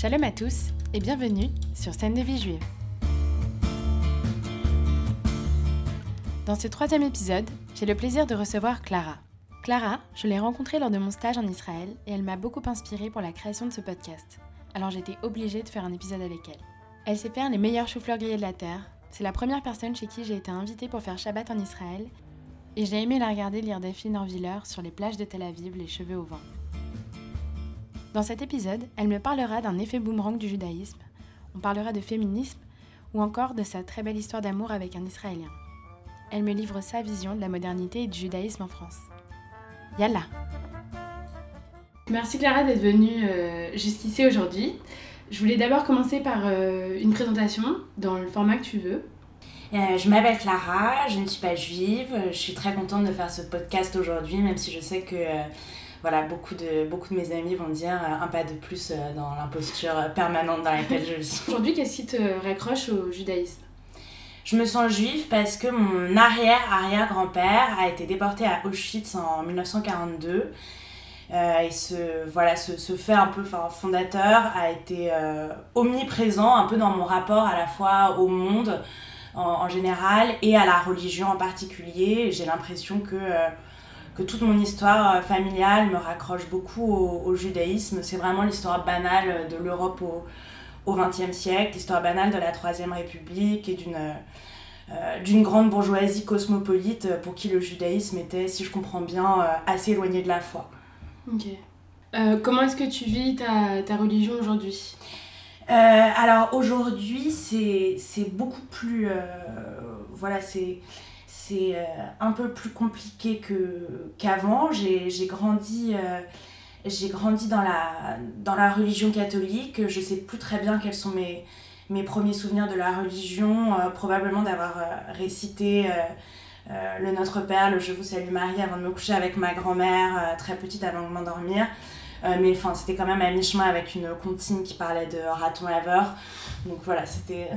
Shalom à tous et bienvenue sur Scène de vie juive. Dans ce troisième épisode, j'ai le plaisir de recevoir Clara. Clara, je l'ai rencontrée lors de mon stage en Israël et elle m'a beaucoup inspirée pour la création de ce podcast. Alors j'étais obligée de faire un épisode avec elle. Elle sait faire les meilleurs choux-fleurs grillés de la terre. C'est la première personne chez qui j'ai été invitée pour faire Shabbat en Israël et j'ai aimé la regarder lire Delphine Orviller sur les plages de Tel Aviv, les cheveux au vent. Dans cet épisode, elle me parlera d'un effet boomerang du judaïsme, on parlera de féminisme ou encore de sa très belle histoire d'amour avec un Israélien. Elle me livre sa vision de la modernité et du judaïsme en France. Yalla Merci Clara d'être venue euh, jusqu'ici aujourd'hui. Je voulais d'abord commencer par euh, une présentation dans le format que tu veux. Euh, je m'appelle Clara, je ne suis pas juive. Je suis très contente de faire ce podcast aujourd'hui, même si je sais que euh, voilà, beaucoup, de, beaucoup de mes amis vont dire euh, un pas de plus euh, dans l'imposture permanente dans laquelle je vis. Aujourd'hui, qu'est-ce qui te raccroche au judaïsme? Je me sens juive parce que mon arrière-arrière-grand-père a été déporté à Auschwitz en 1942. Euh, et ce, voilà, ce, ce fait un peu enfin, fondateur a été euh, omniprésent un peu dans mon rapport à la fois au monde en, en général et à la religion en particulier. J'ai l'impression que, euh, que toute mon histoire euh, familiale me raccroche beaucoup au, au judaïsme. C'est vraiment l'histoire banale de l'Europe au, au XXe siècle, l'histoire banale de la Troisième République et d'une euh, d'une grande bourgeoisie cosmopolite pour qui le judaïsme était, si je comprends bien, euh, assez éloigné de la foi. Ok. Euh, comment est-ce que tu vis ta, ta religion aujourd'hui? Alors aujourd'hui, c'est beaucoup plus. voilà, c'est c'est euh, un peu plus compliqué que- qu'avant. J'ai j'ai grandi. euh, j'ai grandi dans la, dans la religion catholique. Je sais plus très bien quels sont mes, mes premiers souvenirs de la religion. euh, probablement d'avoir récité le Notre Père, le Je vous salue Marie avant de me coucher avec ma grand-mère, très petite avant de m'endormir. Mais enfin, c'était quand même à mi-chemin avec une comptine qui parlait de raton laveur. Donc voilà, c'était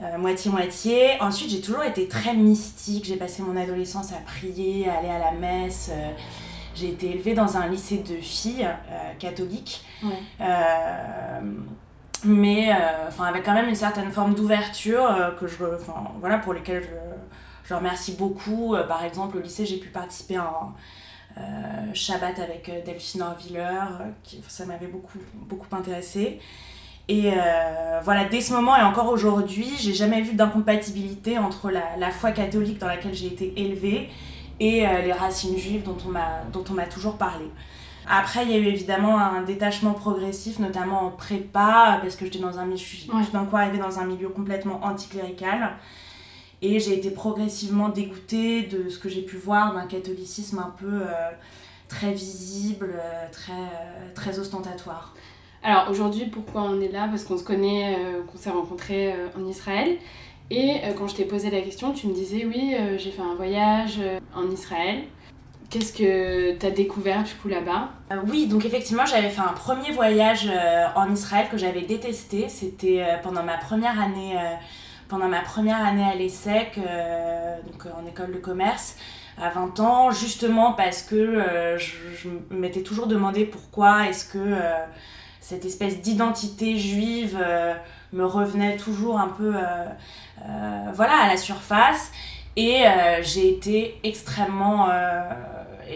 euh, moitié-moitié. Ensuite, j'ai toujours été très mystique. J'ai passé mon adolescence à prier, à aller à la messe. Euh, j'ai été élevée dans un lycée de filles euh, catholiques. Ouais. Euh, mais enfin, avec quand même une certaine forme d'ouverture que je, voilà, pour lesquelles je, je remercie beaucoup. Par exemple, au lycée, j'ai pu participer à un euh, Shabbat avec Delphine Orviller, qui, ça m'avait beaucoup, beaucoup intéressée. Et euh, voilà, dès ce moment et encore aujourd'hui, j'ai jamais vu d'incompatibilité entre la, la foi catholique dans laquelle j'ai été élevée et euh, les racines juives dont on m'a toujours parlé. Après, il y a eu évidemment un détachement progressif, notamment en prépa, parce que j'étais dans un milieu, je suis Ouais. tout d'un coup arrivée dans un milieu complètement anticlérical. Et j'ai été progressivement dégoûtée de ce que j'ai pu voir d'un catholicisme un peu euh, très visible, très, très ostentatoire. Alors aujourd'hui, pourquoi on est là? Parce qu'on se connaît, euh, qu'on s'est rencontrés euh, en Israël. Et euh, quand je t'ai posé la question, tu me disais oui, j'ai fait un voyage en Israël. Qu'est-ce que t'as découvert du coup là-bas? Oui, donc effectivement, j'avais fait un premier voyage en Israël que j'avais détesté. C'était pendant ma première année, pendant ma première année à l'ESSEC, donc en école de commerce, à 20 ans, justement parce que je, m'étais toujours demandé pourquoi est-ce que cette espèce d'identité juive euh, me revenait toujours un peu, euh, euh, voilà, à la surface. Et j'ai été extrêmement,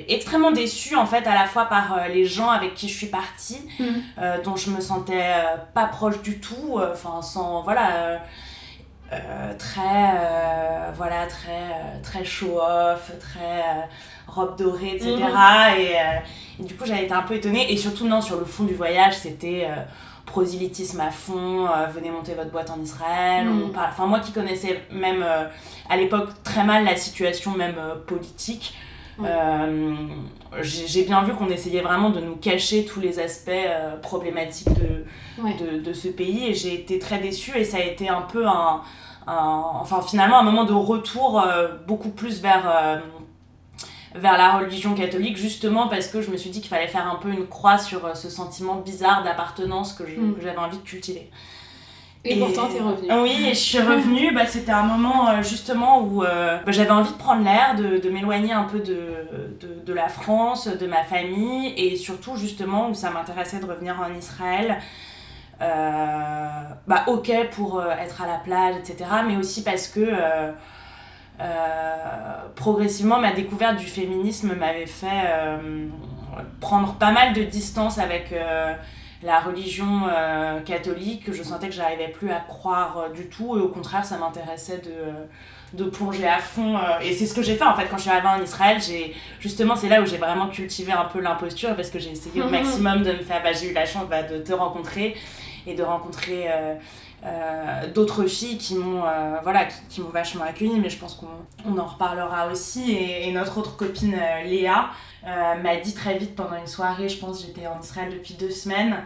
extrêmement déçue en fait à la fois par euh, les gens avec qui je suis partie, euh, dont je me sentais euh, pas proche du tout, enfin sans voilà euh, très euh, voilà très euh, très show off, très euh, robe dorée etc. Et, euh, et du coup j'avais été un peu étonnée et surtout non sur le fond du voyage c'était prosélytisme à fond, venez monter votre boîte en Israël. Mhm. On parle, enfin moi qui connaissais même à l'époque très mal la situation même politique. J'ai bien vu qu'on essayait vraiment de nous cacher tous les aspects problématiques de, Ouais. de, de ce pays et j'ai été très déçue et ça a été un peu un, un- enfin finalement un moment de retour euh, beaucoup plus vers euh, vers la religion catholique justement parce que je me suis dit qu'il fallait faire un peu une croix sur euh, ce sentiment bizarre d'appartenance que Mm. que j'avais envie de cultiver. Et, pourtant, t'es revenue. Oui, et je suis revenue. Bah, C'était un moment euh, justement où euh, bah, j'avais envie de prendre l'air, de, de m'éloigner un peu de, de, de la France, de ma famille, et surtout justement où ça m'intéressait de revenir en Israël. Bah, ok pour être à la plage, etc. Mais aussi parce que progressivement, ma découverte du féminisme m'avait fait prendre pas mal de distance avec la religion euh, catholique, je sentais que j'arrivais plus à croire euh, du tout et au contraire ça m'intéressait de, euh, de plonger à fond et c'est ce que j'ai fait en fait quand je suis arrivée en Israël j'ai justement c'est là où j'ai vraiment cultivé un peu l'imposture parce que j'ai essayé au maximum de me faire bah, j'ai eu la chance bah, de te rencontrer et de rencontrer d'autres filles qui m'ont voilà qui, m'ont vachement accueillie mais je pense qu'on on en reparlera aussi et, et notre autre copine Léa euh, m'a dit très vite pendant une soirée, je pense j'étais en Israël depuis deux semaines,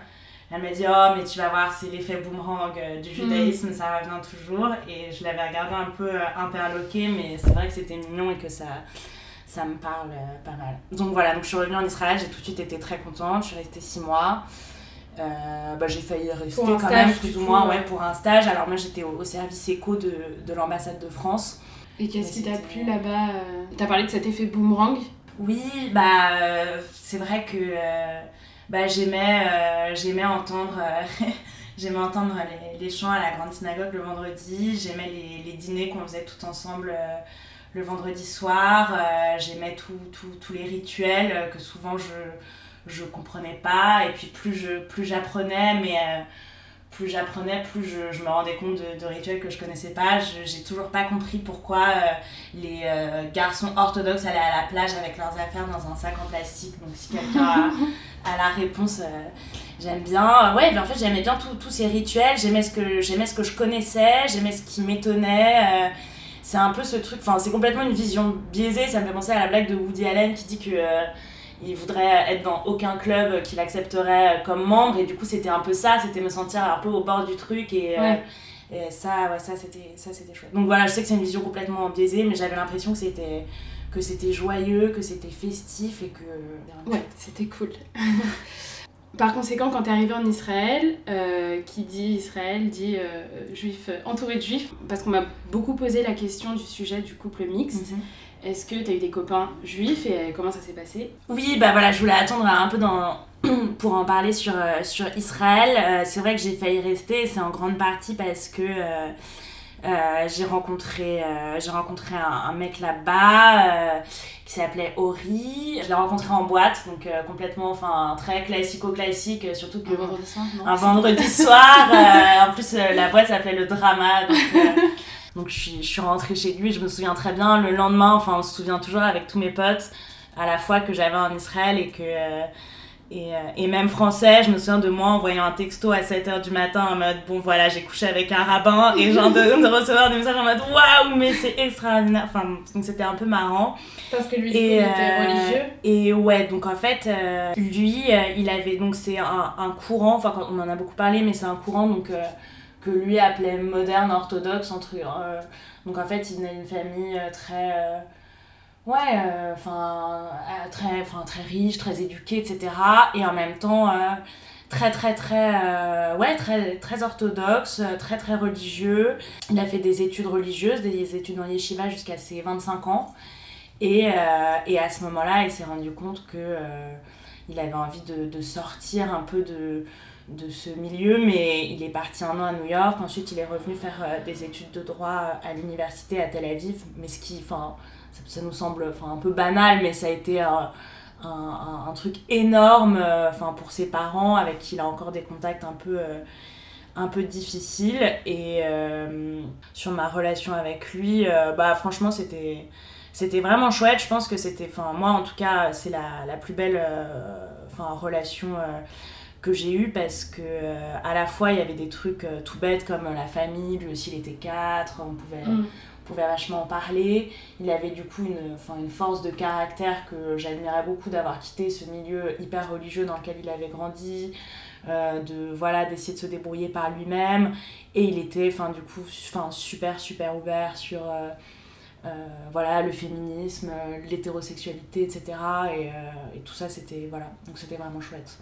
elle m'a dit Oh, mais tu vas voir, c'est l'effet boomerang euh, du judaïsme, ça revient toujours. Et je l'avais regardé un peu euh, interloqué, mais c'est vrai que c'était mignon et que ça, ça me parle pas mal. Donc voilà, donc je suis revenue en Israël, j'ai tout de suite été très contente, je suis restée six mois. Bah, j'ai failli rester quand même plus ou moins ouais, pour un stage. Alors moi j'étais au, service éco de, de l'ambassade de France. Et qu'est-ce qui t'a plu là-bas T'as parlé de cet effet boomerang? Oui, bah, euh, c'est vrai que euh, bah, j'aimais, euh, j'aimais entendre, j'aimais entendre les, les, chants à la grande synagogue le vendredi, j'aimais les, les dîners qu'on faisait tout ensemble le vendredi soir, j'aimais tous les rituels que souvent je je comprenais pas et puis plus je plus j'apprenais mais plus j'apprenais, plus je, je, me rendais compte de, de, rituels que je connaissais pas. J'ai toujours pas compris pourquoi euh, les euh, garçons orthodoxes allaient à la plage avec leurs affaires dans un sac en plastique. Donc si quelqu'un a, la réponse, euh, j'aime bien. Ouais, mais en fait j'aimais bien tous ces rituels, j'aimais ce, que, ce que je connaissais, j'aimais ce qui m'étonnait. c'est un peu ce truc, enfin c'est complètement une vision biaisée, ça me fait penser à la blague de Woody Allen qui dit que il voudrait être dans aucun club qu'il accepterait comme membre. Et du coup c'était un peu ça c'était me sentir un peu au bord du truc. Et, euh, et ça ouais, ça c'était ça c'était chouette. Donc voilà je sais que c'est une vision complètement biaisée mais j'avais l'impression que c'était que c'était joyeux que c'était festif et que ouais c'était cool. Par conséquent, quand tu es arrivé en Israël, euh, qui dit Israël dit euh, juif, entouré de juifs, parce qu'on m'a beaucoup posé la question du sujet du couple mixte. Mhm. Est-ce que tu as eu des copains juifs et comment ça s'est passé? Oui, bah voilà, je voulais attendre un peu dans... pour en parler sur, euh, sur Israël. Euh, c'est vrai que j'ai failli rester, c'est en grande partie parce que euh, j'ai rencontré, j'ai rencontré un, mec là-bas qui s'appelait Ori. Je l'ai rencontré en boîte, donc complètement, enfin, très classico-classique, surtout que... Un vendredi soir, non? Un vendredi soir. en plus, la boîte s'appelait Le Drama, donc... Donc je suis, je suis rentrée chez lui, je me souviens très bien, le lendemain, enfin on se souvient toujours avec tous mes potes, à la fois que j'avais en Israël et que... Euh, et, euh, et, même français, je me souviens de moi envoyant un texto à 7h du matin en mode bon voilà, j'ai couché avec un rabbin et genre de, de recevoir des messages en mode waouh, mais c'est extraordinaire. Enfin, donc c'était un peu marrant. Parce que lui, il était euh, religieux. Et ouais, donc en fait, lui, il avait donc c'est un, un, courant, enfin on en a beaucoup parlé, mais c'est un courant donc que lui appelait moderne orthodoxe entre euh, donc en fait il venait d'une famille euh, très euh, ouais enfin très enfin très riche très éduquée etc et en même temps très très très ouais très très orthodoxe très très religieux. Il a fait des études religieuses des études en yeshiva jusqu'à ses 25 ans et, et à ce moment là il s'est rendu compte que il avait envie de, de sortir un peu de de ce milieu, mais il est parti un an à New York. Ensuite, il est revenu faire euh, des études de droit à l'université à Tel Aviv. Mais ce qui, enfin, ça, nous semble un peu banal, mais ça a été un, un, truc énorme euh, enfin pour ses parents, avec qui il a encore des contacts un peu, euh, un peu difficiles. Et sur ma relation avec lui, bah, franchement, c'était c'était vraiment chouette. Je pense que c'était, enfin, moi en tout cas, c'est la, la, plus belle enfin relation que j'ai eu parce que euh, à la fois il y avait des trucs euh, tout bêtes comme la famille, lui aussi il était quatre, on pouvait, mm. on pouvait vachement en parler. Il avait du coup une, une force de caractère que j'admirais beaucoup d'avoir quitté ce milieu hyper religieux dans lequel il avait grandi, euh, de voilà d'essayer de se débrouiller par lui-même. Et il était enfin du coup enfin, super super ouvert sur voilà, le féminisme, l'hétérosexualité, etc. Et, et tout ça, c'était voilà, donc c'était vraiment chouette.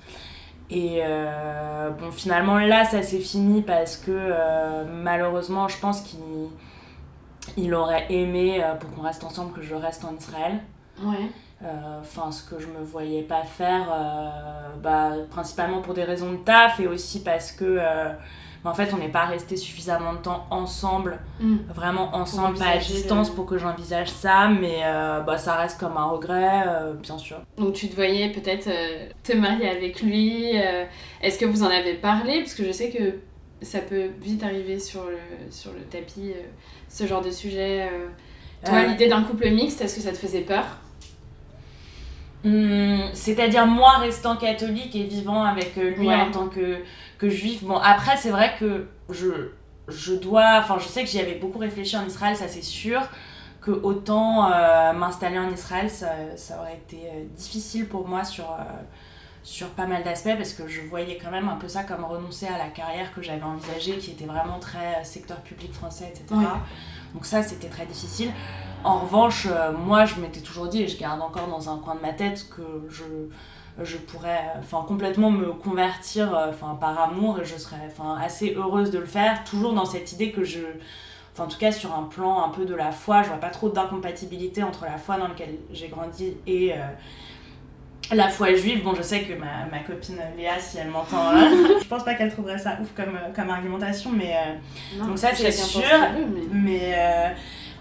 Et euh, bon, finalement, là, ça s'est fini parce que euh, malheureusement, je pense qu'il aurait aimé, euh, pour qu'on reste ensemble, que je reste en Israël. Ouais. enfin ce que je me voyais pas faire bah, principalement pour des raisons de taf et aussi parce que en fait, on n'est pas resté suffisamment de temps ensemble, mm. vraiment ensemble, pas à distance pour que j'envisage ça, mais euh, bah, ça reste comme un regret, euh, bien sûr. Donc tu te voyais peut-être euh, te marier avec lui. Est-ce que vous en avez parlé? Parce que je sais que ça peut vite arriver sur le, sur le tapis, ce genre de sujet. Toi, l'idée d'un couple mixte, est-ce que ça te faisait peur? Hmm, C'est-à-dire moi restant catholique et vivant avec lui en tant que que juif. Bon, après, c'est vrai que je, je dois. Enfin, je sais que j'y avais beaucoup réfléchi en Israël, ça c'est sûr. Que autant euh, m'installer en Israël, ça, ça, aurait été euh, difficile pour moi sur, euh, sur pas mal d'aspects parce que je voyais quand même un peu ça comme renoncer à la carrière que j'avais envisagée, qui était vraiment très secteur public français, etc. Donc, ça, c'était très difficile. En revanche, moi, je m'étais toujours dit, et je garde encore dans un coin de ma tête, que je je pourrais enfin complètement me convertir euh, enfin par amour et je serais enfin assez heureuse de le faire. Toujours dans cette idée que je enfin en tout cas sur un plan un peu de la foi je vois pas trop d'incompatibilité entre la foi dans laquelle j'ai grandi et euh, la foi juive, bon, je sais que ma, ma copine Léa, si elle m'entend, je pense pas qu'elle trouverait ça ouf comme, comme argumentation, mais donc ça c'est sûr. mais,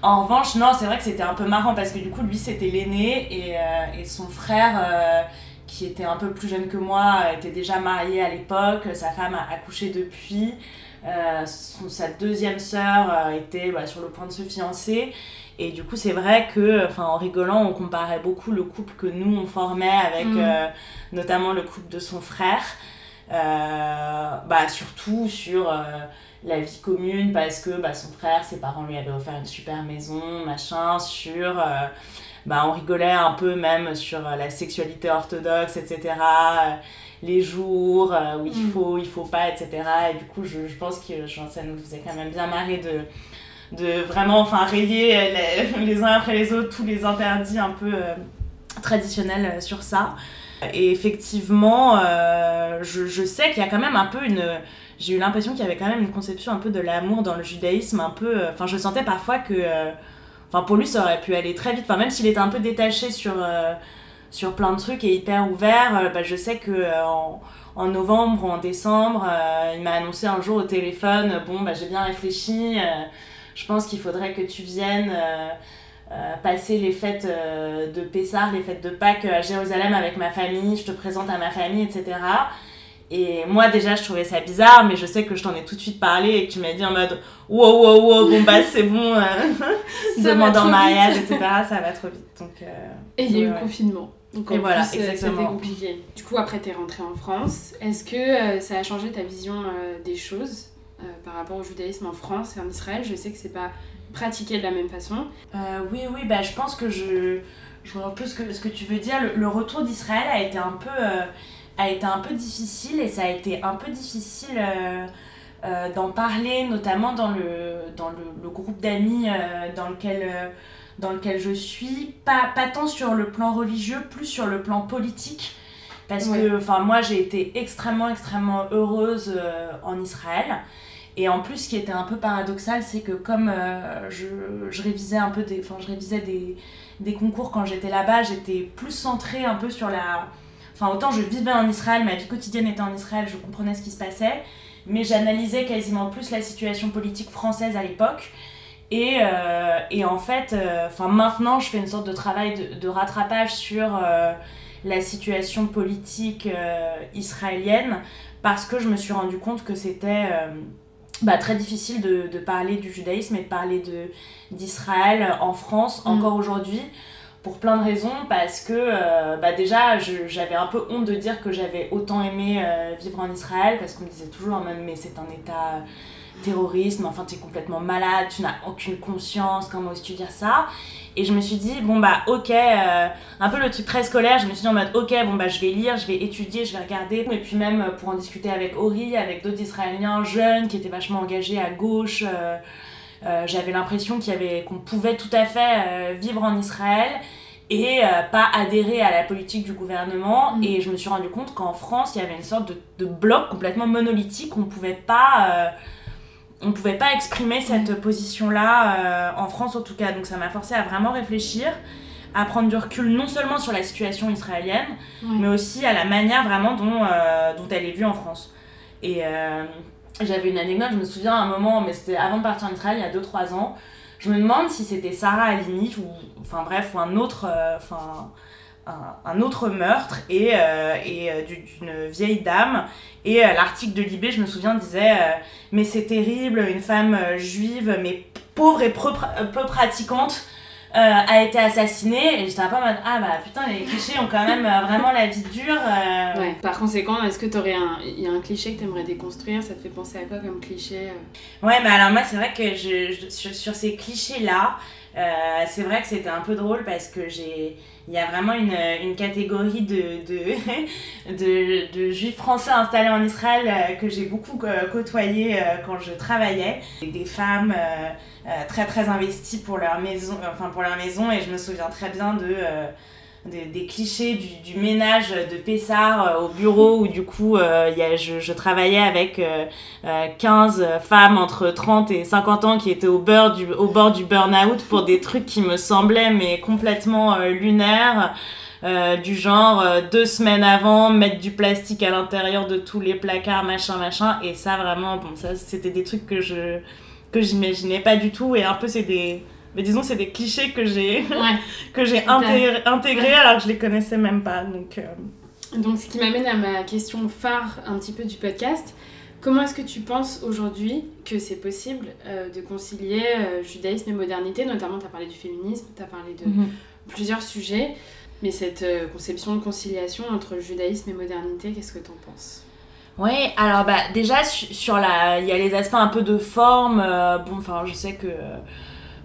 en revanche, non, c'est vrai que c'était un peu marrant parce que du coup, lui c'était l'aîné et, et, son frère qui était un peu plus jeune que moi, était déjà marié à l'époque, sa femme a accouché depuis, euh, sa deuxième sœur euh, était bah, sur le point de se fiancer. Et du coup, c'est vrai que, en rigolant, on comparait beaucoup le couple que nous, on formait avec mm. euh, notamment le couple de son frère. Bah, surtout sur la vie commune, parce que bah, son frère, ses parents lui avaient offert une super maison, machin, sur bah, on rigolait un peu même sur euh, la sexualité orthodoxe, etc. Euh, les jours euh, où il mm. faut, il faut pas, etc. Et du coup, je, je pense que ça nous faisait quand même bien marrer de, de vraiment enfin, rayer les, les, uns après les autres tous les interdits un peu traditionnels sur ça. Et effectivement, je, je, sais qu'il y a quand même un peu une. J'ai eu l'impression qu'il y avait quand même une conception un peu de l'amour dans le judaïsme, un peu. Enfin, je sentais parfois que Enfin, pour lui, ça aurait pu aller très vite. Enfin, même s'il était un peu détaché sur, euh, sur plein de trucs et hyper ouvert, euh, bah, je sais que euh, en, novembre ou en décembre, il m'a annoncé un jour au téléphone Bon, bah, j'ai bien réfléchi, je pense qu'il faudrait que tu viennes. Passer les fêtes de Pessah, les fêtes de Pâques à Jérusalem avec ma famille, je te présente à ma famille, etc. Et moi, déjà, je trouvais ça bizarre, mais je sais que je t'en ai tout de suite parlé et que tu m'as dit en mode wow, wow, wow, bon, bah, c'est bon, euh, demande en mariage, etc. Ça va trop vite. Donc, euh, et il y a eu le confinement. Donc, et voilà, plus, euh, exactement. C'était compliqué. Du coup, après, t'es rentrée en France. Est-ce que ça a changé ta vision des choses par rapport au judaïsme en France et en Israël? Je sais que c'est pas pratiqué de la même façon. oui, oui, bah, je pense que je, je vois un peu ce que, ce que tu veux dire. Le, le retour d'Israël a été un peu a été un peu difficile et ça a été un peu difficile euh, euh, d'en parler, notamment dans le, dans le, le groupe d'amis euh, dans, lequel, dans lequel je suis. Pas, pas tant sur le plan religieux, plus sur le plan politique. Parce que enfin moi j'ai été extrêmement, extrêmement heureuse en Israël. Et en plus, ce qui était un peu paradoxal, c'est que comme je, je, révisais un peu des, je révisais des, des concours quand j'étais là-bas, j'étais plus centrée un peu sur la, Enfin, autant je vivais en Israël, ma vie quotidienne était en Israël, je comprenais ce qui se passait, mais j'analysais quasiment plus la situation politique française à l'époque. Et, euh, et, en fait, euh, enfin maintenant, je fais une sorte de travail de, rattrapage sur euh, la situation politique israélienne parce que je me suis rendu compte que c'était bah, très difficile de, de, parler du judaïsme et de parler d'Israël en France mm. encore aujourd'hui pour plein de raisons parce que euh, bah déjà j'avais un peu honte de dire que j'avais autant aimé euh, vivre en Israël parce qu'on me disait toujours même mais c'est un état terrorisme enfin tu es complètement malade tu n'as aucune conscience comment oses-tu dire ça? Et je me suis dit bon bah ok euh, un peu le truc très scolaire je me suis dit en mode ok bon bah je vais lire je vais étudier je vais regarder et puis même pour en discuter avec Ori avec d'autres Israéliens jeunes qui étaient vachement engagés à gauche euh, j'avais l'impression qu'il y avait qu'on pouvait tout à fait euh, vivre en Israël et euh, pas adhérer à la politique du gouvernement. Mm. Et je me suis rendu compte qu'en France, il y avait une sorte de, de bloc complètement monolithique. On pouvait pas, on pouvait pas exprimer cette mm. position-là en France en tout cas. Donc ça m'a forcé à vraiment réfléchir. à prendre du recul non seulement sur la situation israélienne, mais aussi à la manière vraiment dont, euh, dont elle est vue en France. Et euh, j'avais une anecdote, je me souviens à un moment, mais c'était avant de partir en Israël, il y a 2-3 ans, je me demande si c'était Sarah Halimi, ou enfin bref, ou un autre, euh, un, autre meurtre, et, et d'une vieille dame. Et l'article de Libé, je me souviens, disait Mais c'est terrible, une femme juive, mais pauvre et peu pratiquante euh, a été assassiné et j'étais un peu en mode ah bah putain les clichés ont quand même euh, vraiment la vie dure euh. ouais. par conséquent est-ce que t'aurais un il y a un cliché que t'aimerais déconstruire? Ça te fait penser à quoi comme cliché ouais mais alors moi c'est vrai que je, sur, ces clichés là c'est vrai que c'était un peu drôle parce que j'ai il y a vraiment une, une catégorie de, de, de, de, juifs français installés en Israël que j'ai beaucoup côtoyé quand je travaillais. Des femmes euh, très très investis pour leur maison, enfin pour leur maison et je me souviens très bien de euh, des, clichés du, ménage de Pessard euh, au bureau où du coup a, je, travaillais avec 15 femmes entre 30 et 50 ans qui étaient au, bord du burn-out pour des trucs qui me semblaient mais complètement lunaires. du genre deux semaines avant mettre du plastique à l'intérieur de tous les placards machin machin et ça vraiment bon ça c'était des trucs que je que j'imaginais pas du tout et un peu c'est mais disons c'est des clichés que j'ai que j'ai intégrés alors que je les connaissais même pas donc euh. donc ce qui m'amène à ma question phare un petit peu du podcast comment est-ce que tu penses aujourd'hui que c'est possible euh, de concilier euh, judaïsme et modernité? Notamment tu as parlé du féminisme tu as parlé de mhm. plusieurs sujets mais cette conception de conciliation entre judaïsme et modernité qu'est-ce que tu en penses? Oui, alors bah déjà sur la, il y a les aspects un peu de forme. Euh, bon, enfin, je sais que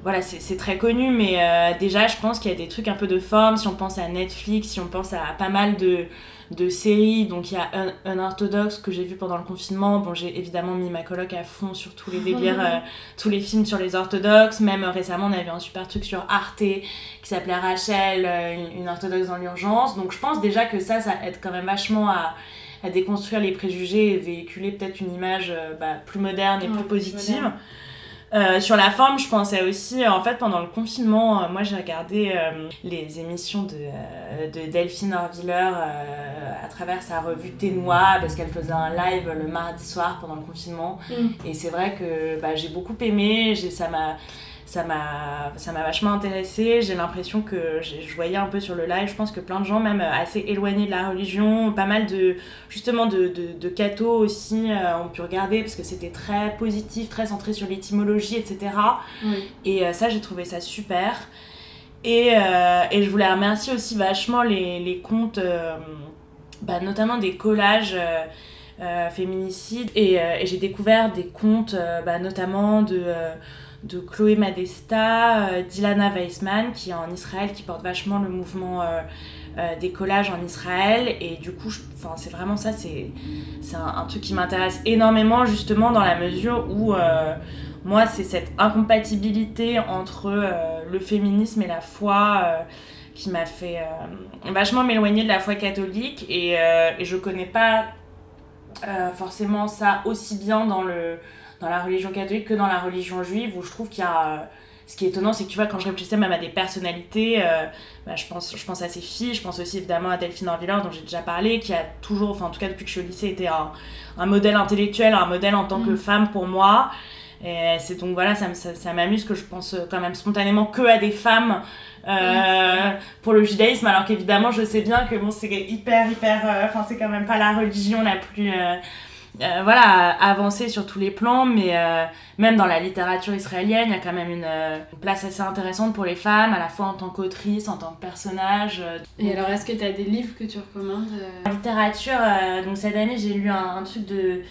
voilà, c'est très connu, mais euh, déjà, je pense qu'il y a des trucs un peu de forme. Si on pense à Netflix, si on pense à pas mal de, de séries, donc il y a un, un orthodoxe que j'ai vu pendant le confinement. Bon, j'ai évidemment mis ma coloc à fond sur tous les délires, euh, tous les films sur les orthodoxes. Même récemment, on avait un super truc sur Arte qui s'appelait Rachel, une, une orthodoxe dans l'urgence. Donc je pense déjà que ça, ça aide quand même vachement à à déconstruire les préjugés et véhiculer peut-être une image euh, bah, plus moderne et plus positive. Euh, sur la forme, je pensais aussi, en fait, pendant le confinement, euh, moi j'ai regardé les émissions de, de Delphine Orviller à travers sa revue Ténois, parce qu'elle faisait un live le mardi soir pendant le confinement. Mm. Et c'est vrai que bah, j'ai beaucoup aimé, m'a ça m'a ça m'a vachement intéressé. J'ai l'impression que je voyais un peu sur le live. Je pense que plein de gens même assez éloignés de la religion pas mal de justement de, de, de cathos aussi euh, ont pu regarder parce que c'était très positif très centré sur l'étymologie etc et euh, ça j'ai trouvé ça super. Et, euh, et, je voulais remercier aussi vachement les, les comptes bah, notamment des collages féminicides. Et, et j'ai découvert des comptes bah, notamment de de Chloé Madesta, euh, Dilana Weissman, qui est en Israël, qui porte vachement le mouvement euh, euh, des collages en Israël. Et du coup, c'est vraiment ça, c'est un, un, truc qui m'intéresse énormément, justement, dans la mesure où moi, c'est cette incompatibilité entre le féminisme et la foi qui m'a fait vachement m'éloigner de la foi catholique. Et, et je connais pas forcément ça aussi bien dans le dans la religion catholique que dans la religion juive, où je trouve qu'il y a ce qui est étonnant, c'est que tu vois, quand je réfléchissais même à des personnalités, euh, bah, je, pense, je pense à ces filles, je pense aussi évidemment à Delphine Orviller, dont j'ai déjà parlé, qui a toujours, enfin en tout cas depuis que je suis au lycée, été un, un modèle intellectuel, un modèle en tant que mm. femme pour moi. Et c'est donc voilà, ça, ça, ça m'amuse que je pense quand même spontanément que à des femmes euh, mm. pour le judaïsme, alors qu'évidemment je sais bien que bon, c'est hyper, hyper, euh, enfin c'est quand même pas la religion la plus euh, voilà, avancer sur tous les plans, mais euh, même dans la littérature israélienne, il y a quand même une, euh, place assez intéressante pour les femmes, à la fois en tant qu'autrice, en tant que personnage. Et alors, est-ce que tu as des livres que tu recommandes En littérature, donc cette année, j'ai lu un, truc de,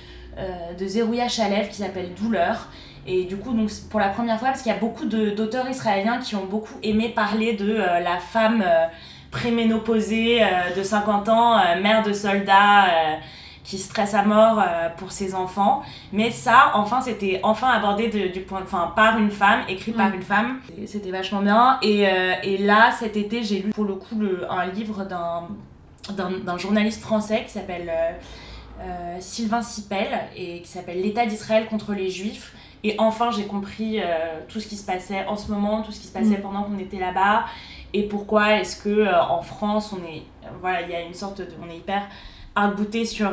de Zerouya Chalev qui s'appelle Douleur. Et du coup, donc, pour la première fois, parce qu'il y a beaucoup d'auteurs israéliens qui ont beaucoup aimé parler de la femme préménopausée de 50 ans, mère de soldats qui stresse à mort euh, pour ses enfants. Mais ça, enfin, c'était enfin abordé de, du point, enfin, par une femme, écrit par mm. une femme. C'était vachement bien. Et, euh, et, là, cet été, j'ai lu pour le coup le, un livre d'un journaliste français qui s'appelle euh, Sylvain Sipel et qui s'appelle L'État d'Israël contre les Juifs. Et enfin, j'ai compris tout ce qui se passait en ce moment, tout ce qui se passait mm. pendant qu'on était là-bas. Et pourquoi est-ce que en France, on est. Voilà, il y a une sorte de. On est hyper arc sur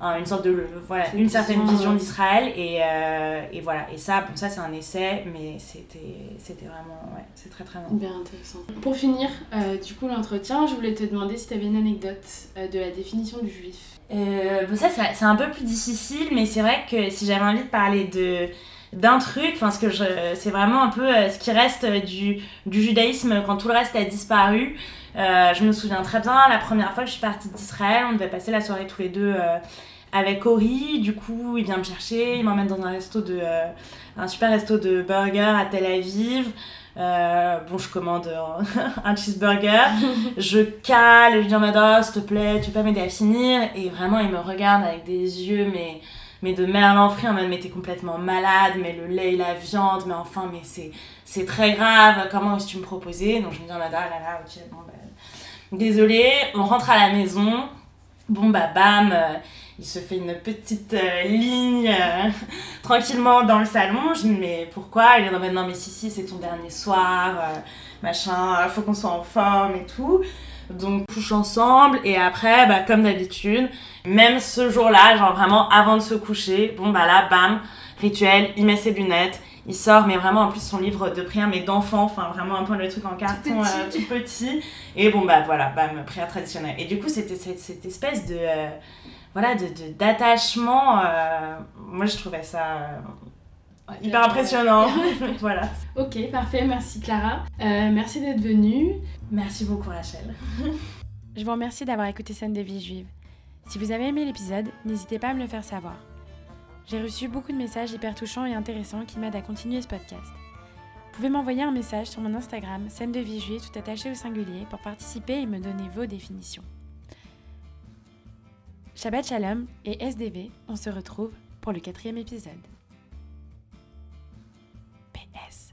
une sorte de voilà une certaine vision d'Israël et, euh, et, voilà. Et ça bon ça c'est un essai mais c'était c'était vraiment ouais c'est très très bon. Bien intéressant. Pour finir euh, du coup l'entretien je voulais te demander si tu avais une anecdote euh, de la définition du juif. Bon ça c'est un peu plus difficile mais c'est vrai que si j'avais envie de parler de d'un truc, enfin ce que je, c'est vraiment un peu ce qui reste du, du judaïsme quand tout le reste a disparu. je me souviens très bien, la première fois que je suis partie d'Israël, on devait passer la soirée tous les deux avec Ori. Du coup, il vient me chercher, il m'emmène dans un resto de, euh, un super resto de burger à Tel Aviv. Euh, bon, je commande un cheeseburger, je cale, je dis en mode oh, s'il te plaît, tu peux m'aider à finir? Et vraiment, il me regarde avec des yeux, mais, mais de merlan en mode mais t'es complètement malade, mais le lait et la viande, mais enfin, mais c'est, très grave, comment est-ce que tu me proposais Donc je me dis ah là là, ok, bon ben, désolé, on rentre à la maison, bon bah bam. Euh, il se fait une petite euh, ligne euh, tranquillement dans le salon. Je me dis, mais pourquoi? Il est mode, non, mais si, si, c'est ton dernier soir, machin, faut qu'on soit en forme et tout. Donc, couche ensemble, et après, bah, comme d'habitude, même ce jour-là, genre vraiment avant de se coucher, bon, bah là, bam, rituel, il met ses lunettes, il sort, mais vraiment en plus son livre de prière, mais d'enfant, enfin vraiment un peu le truc en carton tout petit. Et bon, bah voilà, bam, prière traditionnelle. Et du coup, c'était cette, cette, espèce de voilà, de, d'attachement. Euh, moi, je trouvais ça euh, hyper impressionnant. voilà. Ok, parfait. Merci Clara. Euh, merci d'être venue. Merci beaucoup Rachel. je vous remercie d'avoir écouté Scène de vie juive. Si vous avez aimé l'épisode, n'hésitez pas à me le faire savoir. J'ai reçu beaucoup de messages hyper touchants et intéressants qui m'aident à continuer ce podcast. Vous pouvez m'envoyer un message sur mon Instagram, scène de vie juive tout attaché au singulier, pour participer et me donner vos définitions. Shabbat Shalom et SDV, on se retrouve pour le quatrième épisode. Yes.